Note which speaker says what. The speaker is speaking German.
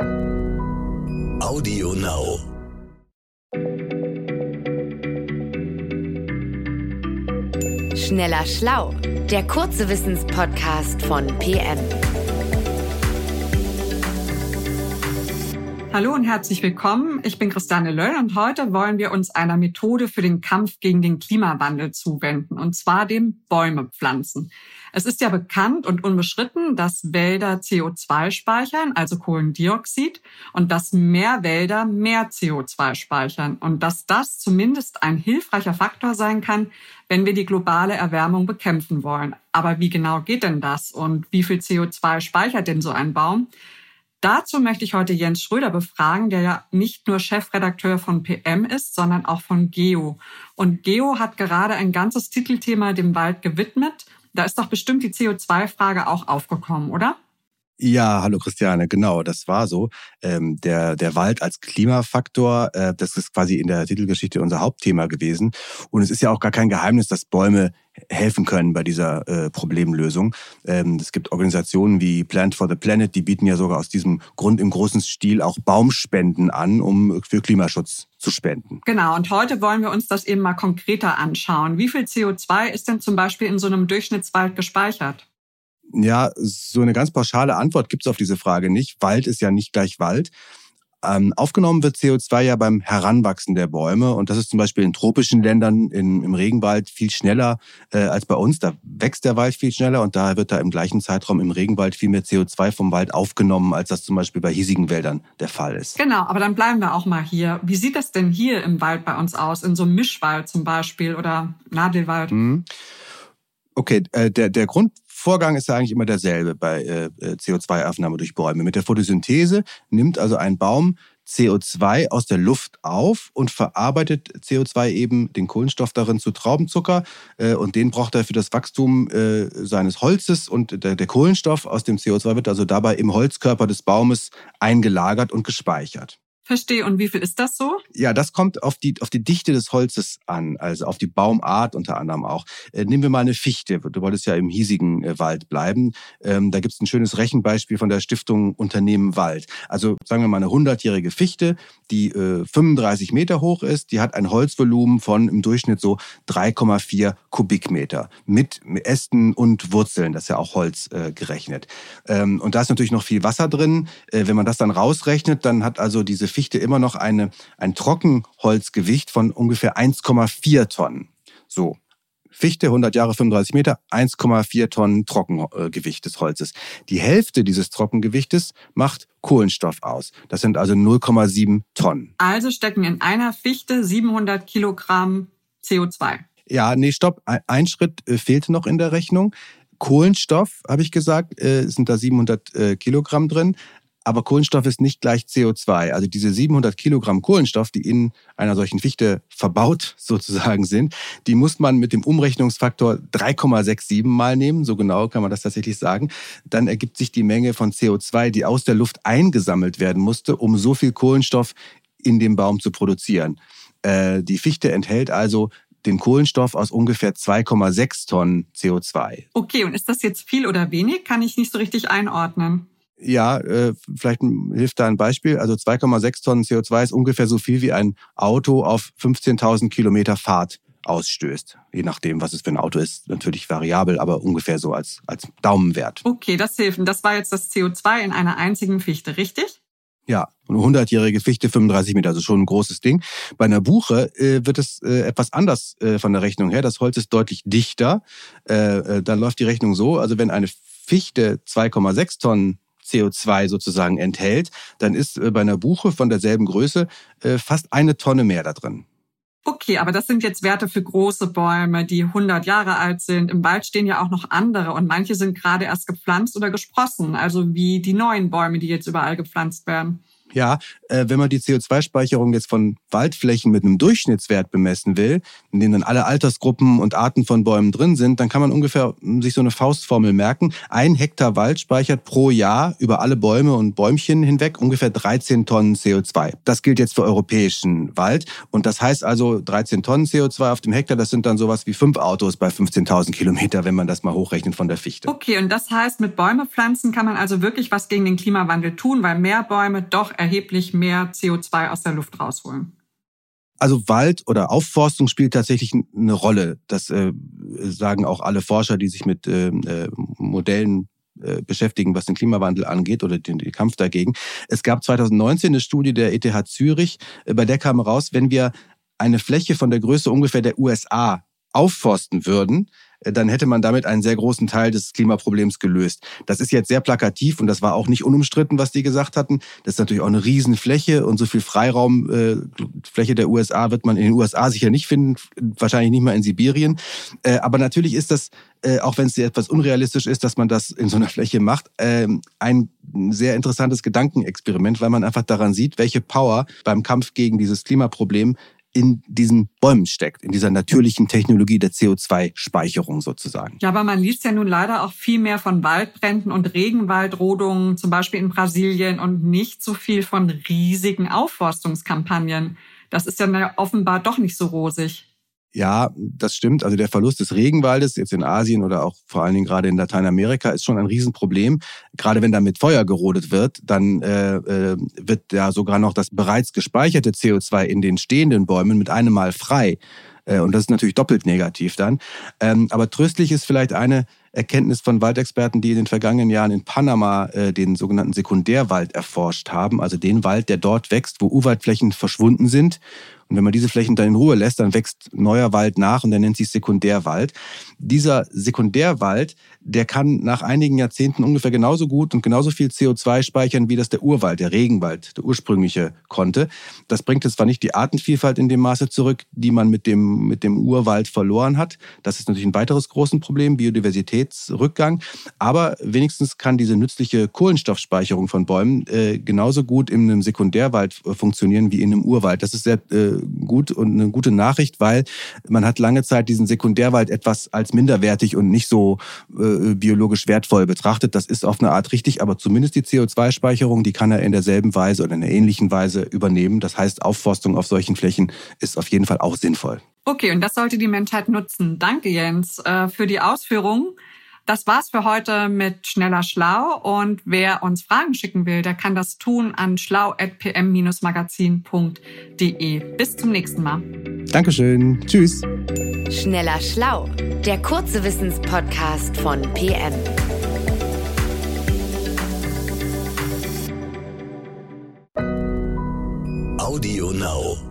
Speaker 1: Audio Now.
Speaker 2: Schneller Schlau, der kurze Wissenspodcast von PM.
Speaker 3: Hallo und herzlich willkommen. Ich bin Christiane Löll und heute wollen wir uns einer Methode für den Kampf gegen den Klimawandel zuwenden, und zwar dem Bäume pflanzen. Es ist ja bekannt und unbeschritten, dass Wälder CO2 speichern, also Kohlendioxid, und dass mehr Wälder mehr CO2 speichern und dass das zumindest ein hilfreicher Faktor sein kann, wenn wir die globale Erwärmung bekämpfen wollen. Aber wie genau geht denn das und wie viel CO2 speichert denn so ein Baum? Dazu möchte ich heute Jens Schröder befragen, der ja nicht nur Chefredakteur von PM ist, sondern auch von Geo. Und Geo hat gerade ein ganzes Titelthema dem Wald gewidmet. Da ist doch bestimmt die CO2-Frage auch aufgekommen, oder?
Speaker 4: Ja, hallo Christiane, genau, das war so. Ähm, der, der Wald als Klimafaktor, äh, das ist quasi in der Titelgeschichte unser Hauptthema gewesen. Und es ist ja auch gar kein Geheimnis, dass Bäume helfen können bei dieser äh, Problemlösung. Ähm, es gibt Organisationen wie Plant for the Planet, die bieten ja sogar aus diesem Grund im großen Stil auch Baumspenden an, um für Klimaschutz zu spenden.
Speaker 3: Genau, und heute wollen wir uns das eben mal konkreter anschauen. Wie viel CO2 ist denn zum Beispiel in so einem Durchschnittswald gespeichert?
Speaker 4: Ja, so eine ganz pauschale Antwort gibt es auf diese Frage nicht. Wald ist ja nicht gleich Wald. Ähm, aufgenommen wird CO2 ja beim Heranwachsen der Bäume und das ist zum Beispiel in tropischen Ländern in, im Regenwald viel schneller äh, als bei uns. Da wächst der Wald viel schneller und daher wird da im gleichen Zeitraum im Regenwald viel mehr CO2 vom Wald aufgenommen, als das zum Beispiel bei hiesigen Wäldern der Fall ist.
Speaker 3: Genau, aber dann bleiben wir auch mal hier. Wie sieht das denn hier im Wald bei uns aus? In so einem Mischwald zum Beispiel oder Nadelwald? Mhm.
Speaker 4: Okay, äh, der, der Grund Vorgang ist ja eigentlich immer derselbe bei äh, äh CO2-Aufnahme durch Bäume. Mit der Photosynthese nimmt also ein Baum CO2 aus der Luft auf und verarbeitet CO2 eben den Kohlenstoff darin zu Traubenzucker äh, und den braucht er für das Wachstum äh, seines Holzes und der, der Kohlenstoff aus dem CO2 wird also dabei im Holzkörper des Baumes eingelagert und gespeichert.
Speaker 3: Verstehe. Und wie viel ist das so?
Speaker 4: Ja, das kommt auf die, auf die Dichte des Holzes an, also auf die Baumart unter anderem auch. Äh, nehmen wir mal eine Fichte. Du wolltest ja im hiesigen äh, Wald bleiben. Ähm, da gibt es ein schönes Rechenbeispiel von der Stiftung Unternehmen Wald. Also sagen wir mal eine hundertjährige Fichte, die äh, 35 Meter hoch ist. Die hat ein Holzvolumen von im Durchschnitt so 3,4 Kubikmeter mit Ästen und Wurzeln. Das ist ja auch Holz äh, gerechnet. Ähm, und da ist natürlich noch viel Wasser drin. Äh, wenn man das dann rausrechnet, dann hat also diese Fichte immer noch eine, ein Trockenholzgewicht von ungefähr 1,4 Tonnen. So. Fichte, 100 Jahre, 35 Meter, 1,4 Tonnen Trockengewicht des Holzes. Die Hälfte dieses Trockengewichtes macht Kohlenstoff aus. Das sind also 0,7 Tonnen.
Speaker 3: Also stecken in einer Fichte 700 Kilogramm CO2.
Speaker 4: Ja, nee, stopp. Ein Schritt äh, fehlte noch in der Rechnung. Kohlenstoff, habe ich gesagt, äh, sind da 700 äh, Kilogramm drin. Aber Kohlenstoff ist nicht gleich CO2. Also diese 700 Kilogramm Kohlenstoff, die in einer solchen Fichte verbaut sozusagen sind, die muss man mit dem Umrechnungsfaktor 3,67 mal nehmen. So genau kann man das tatsächlich sagen. Dann ergibt sich die Menge von CO2, die aus der Luft eingesammelt werden musste, um so viel Kohlenstoff in dem Baum zu produzieren. Äh, die Fichte enthält also den Kohlenstoff aus ungefähr 2,6 Tonnen CO2.
Speaker 3: Okay, und ist das jetzt viel oder wenig? Kann ich nicht so richtig einordnen.
Speaker 4: Ja, äh, vielleicht hilft da ein Beispiel. Also 2,6 Tonnen CO2 ist ungefähr so viel wie ein Auto auf 15.000 Kilometer Fahrt ausstößt. Je nachdem, was es für ein Auto ist, natürlich variabel, aber ungefähr so als, als Daumenwert.
Speaker 3: Okay, das hilft. Und das war jetzt das CO2 in einer einzigen Fichte, richtig?
Speaker 4: Ja, eine 100-jährige Fichte, 35 Meter, also schon ein großes Ding. Bei einer Buche äh, wird es äh, etwas anders äh, von der Rechnung her. Das Holz ist deutlich dichter. Äh, äh, dann läuft die Rechnung so, also wenn eine Fichte 2,6 Tonnen CO2 sozusagen enthält, dann ist äh, bei einer Buche von derselben Größe äh, fast eine Tonne mehr da drin.
Speaker 3: Okay, aber das sind jetzt Werte für große Bäume, die 100 Jahre alt sind. Im Wald stehen ja auch noch andere und manche sind gerade erst gepflanzt oder gesprossen, also wie die neuen Bäume, die jetzt überall gepflanzt werden.
Speaker 4: Ja, äh, wenn man die CO2-Speicherung jetzt von Waldflächen mit einem Durchschnittswert bemessen will, in dem dann alle Altersgruppen und Arten von Bäumen drin sind, dann kann man ungefähr hm, sich so eine Faustformel merken. Ein Hektar Wald speichert pro Jahr über alle Bäume und Bäumchen hinweg ungefähr 13 Tonnen CO2. Das gilt jetzt für europäischen Wald. Und das heißt also 13 Tonnen CO2 auf dem Hektar, das sind dann sowas wie fünf Autos bei 15.000 Kilometer, wenn man das mal hochrechnet von der Fichte.
Speaker 3: Okay, und das heißt, mit Bäume pflanzen kann man also wirklich was gegen den Klimawandel tun, weil mehr Bäume doch erheblich mehr CO2 aus der Luft rausholen.
Speaker 4: Also Wald oder Aufforstung spielt tatsächlich eine Rolle. Das äh, sagen auch alle Forscher, die sich mit äh, äh Modellen äh, beschäftigen, was den Klimawandel angeht oder den, den, Kampf dagegen. Es gab 2019 eine Studie der ETH Zürich, äh, bei der kam raus, wenn wir eine Fläche von der Größe ungefähr der USA aufforsten würden, dann hätte man damit einen sehr großen Teil des Klimaproblems gelöst. Das ist jetzt sehr plakativ und das war auch nicht unumstritten, was die gesagt hatten. Das ist natürlich auch eine Riesenfläche und so viel Freiraum, äh, Fläche der USA wird man in den USA sicher nicht finden, wahrscheinlich nicht mal in Sibirien. Äh, aber natürlich ist das, äh, auch wenn es etwas unrealistisch ist, dass man das in so einer Fläche macht, äh, ein sehr interessantes Gedankenexperiment, weil man einfach daran sieht, welche Power beim Kampf gegen dieses Klimaproblem in diesen Bäumen steckt, in dieser natürlichen Technologie der CO2-Speicherung sozusagen.
Speaker 3: Ja, aber man liest ja nun leider auch viel mehr von Waldbränden und Regenwaldrodungen, zum Beispiel in Brasilien, und nicht so viel von riesigen Aufforstungskampagnen. Das ist ja offenbar doch nicht so rosig.
Speaker 4: Ja, das stimmt. Also der Verlust des Regenwaldes jetzt in Asien oder auch vor allen Dingen gerade in Lateinamerika ist schon ein Riesenproblem. Gerade wenn da mit Feuer gerodet wird, dann äh, äh, wird ja sogar noch das bereits gespeicherte CO2 in den stehenden Bäumen mit einem Mal frei. Äh, und das ist natürlich doppelt negativ dann. Ähm, aber tröstlich ist vielleicht eine Erkenntnis von Waldexperten, die in den vergangenen Jahren in Panama äh, den sogenannten Sekundärwald erforscht haben, also den Wald, der dort wächst, wo Urwaldflächen verschwunden sind und wenn man diese Flächen dann in Ruhe lässt, dann wächst neuer Wald nach und der nennt sich Sekundärwald. Dieser Sekundärwald, der kann nach einigen Jahrzehnten ungefähr genauso gut und genauso viel CO2 speichern, wie das der Urwald, der Regenwald, der ursprüngliche konnte. Das bringt jetzt zwar nicht die Artenvielfalt in dem Maße zurück, die man mit dem, mit dem Urwald verloren hat. Das ist natürlich ein weiteres großes Problem, Biodiversitätsrückgang. Aber wenigstens kann diese nützliche Kohlenstoffspeicherung von Bäumen äh, genauso gut in einem Sekundärwald äh, funktionieren wie in einem Urwald. Das ist sehr äh, gut und eine gute Nachricht, weil man hat lange Zeit diesen Sekundärwald etwas als minderwertig und nicht so äh, biologisch wertvoll betrachtet. Das ist auf eine Art richtig, aber zumindest die CO2-Speicherung, die kann er in derselben Weise oder in einer ähnlichen Weise übernehmen. Das heißt, Aufforstung auf solchen Flächen ist auf jeden Fall auch sinnvoll.
Speaker 3: Okay, und das sollte die Menschheit nutzen. Danke, Jens, äh, für die Ausführungen. Das war's für heute mit Schneller Schlau. Und wer uns Fragen schicken will, der kann das tun an schlau.pm-magazin.de. Bis zum nächsten Mal.
Speaker 4: Dankeschön. Tschüss.
Speaker 2: Schneller Schlau, der kurze Wissenspodcast von PM.
Speaker 1: Audio Now.